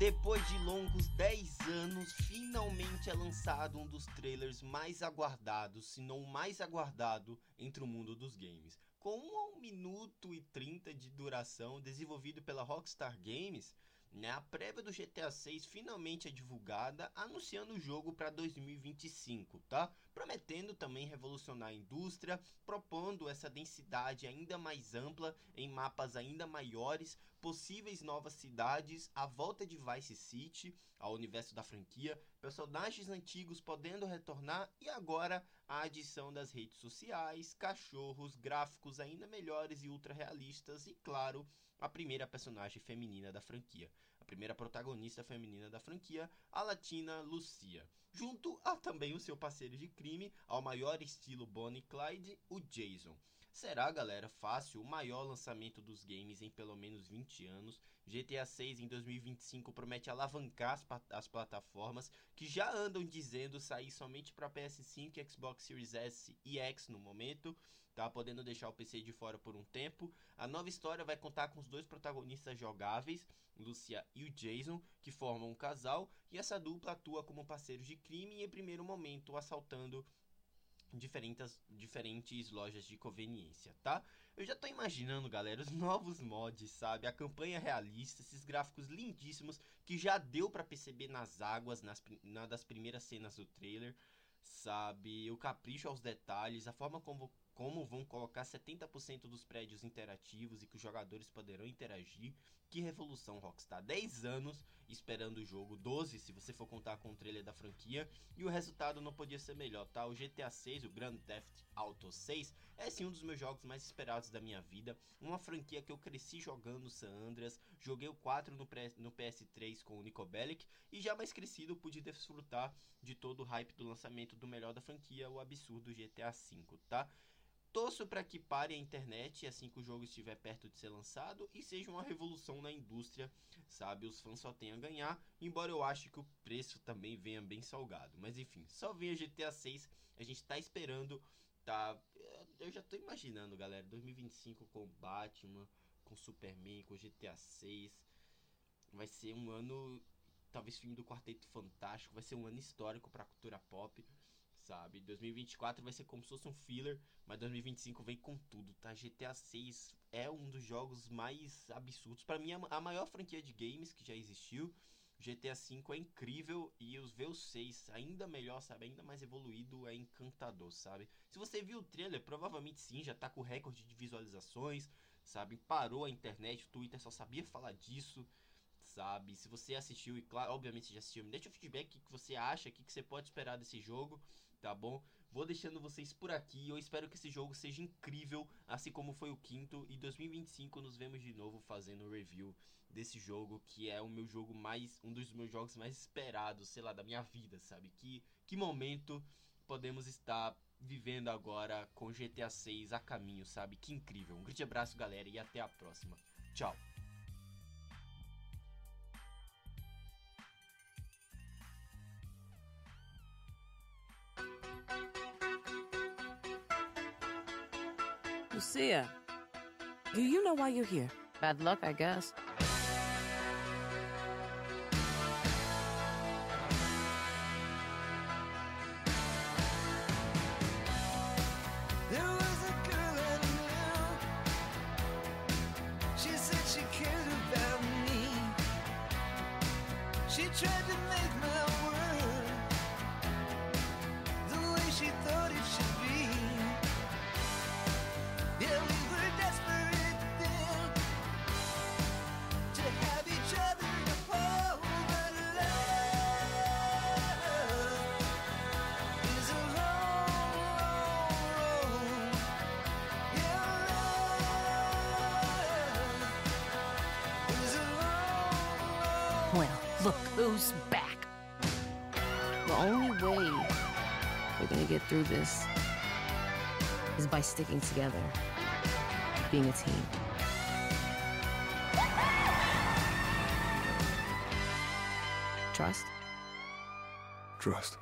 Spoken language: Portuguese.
Depois de longos 10 anos, finalmente é lançado um dos trailers mais aguardados, se não o mais aguardado, entre o mundo dos games. Com 1 minuto e 30 de duração, desenvolvido pela Rockstar Games, né, a prévia do GTA 6 finalmente é divulgada, anunciando o jogo para 2025, tá? Prometendo também revolucionar a indústria, propondo essa densidade ainda mais ampla em mapas ainda maiores, possíveis novas cidades, a volta de Vice City ao universo da franquia, personagens antigos podendo retornar e agora a adição das redes sociais, cachorros, gráficos ainda melhores e ultra realistas e claro, a primeira personagem feminina da franquia, primeira protagonista feminina da franquia, a latina Lucia, junto a também o seu parceiro de crime, ao maior estilo Bonnie Clyde, o Jason. Será, galera, fácil o maior lançamento dos games em pelo menos 20 anos. GTA 6 em 2025 promete alavancar as, as plataformas que já andam dizendo sair somente para PS5, Xbox Series S e X no momento tá? Podendo deixar o PC de fora por um tempo. A nova história vai contar com os dois protagonistas jogáveis, Lucia e o Jason, que formam um casal, e essa dupla atua como parceiros de crime e em primeiro momento assaltando diferentes, diferentes lojas de conveniência, tá? Eu já tô imaginando, galera, os novos mods, sabe? A campanha realista, esses gráficos lindíssimos que já deu para perceber nas águas, nas, na das primeiras cenas do trailer, sabe? O capricho aos detalhes, a forma como como vão colocar 70% dos prédios interativos e que os jogadores poderão interagir. Que revolução, Rockstar! 10 anos esperando o jogo, 12 se você for contar com o trailer da franquia, e o resultado não podia ser melhor, tá? O GTA 6, o Grand Theft Auto 6, é sim um dos meus jogos mais esperados da minha vida. Uma franquia que eu cresci jogando San Andreas, joguei o 4 no, no PS3 com o Nico Bellic, e já mais crescido pude desfrutar de todo o hype do lançamento do melhor da franquia, o absurdo GTA 5, tá? Torço para que pare a internet assim que o jogo estiver perto de ser lançado e seja uma revolução na indústria, sabe? Os fãs só têm a ganhar, embora eu ache que o preço também venha bem salgado. Mas enfim, só vem a GTA 6, a gente tá esperando, tá? Eu já tô imaginando, galera, 2025 com Batman, com Superman, com GTA 6. Vai ser um ano, talvez filme do Quarteto Fantástico, vai ser um ano histórico para a cultura pop sabe? 2024 vai ser como se fosse um filler, mas 2025 vem com tudo, tá? GTA 6 é um dos jogos mais absurdos. para mim, a maior franquia de games que já existiu. GTA V é incrível e os V6 ainda melhor, sabe? Ainda mais evoluído, é encantador, sabe? Se você viu o trailer, provavelmente sim, já tá com recorde de visualizações, sabe? Parou a internet, o Twitter só sabia falar disso sabe? Se você assistiu, e claro, obviamente já assistiu, me deixa o feedback o que você acha, o que você pode esperar desse jogo, tá bom? Vou deixando vocês por aqui, eu espero que esse jogo seja incrível, assim como foi o quinto, e 2025 nos vemos de novo fazendo um review desse jogo, que é o meu jogo mais, um dos meus jogos mais esperados, sei lá, da minha vida, sabe? Que, que momento podemos estar vivendo agora com GTA 6 a caminho, sabe? Que incrível. Um grande abraço, galera, e até a próxima. Tchau. Lucia, do you know why you're here? Bad luck, I guess. Look who's back. The only way we're gonna get through this is by sticking together, being a team. Trust? Trust.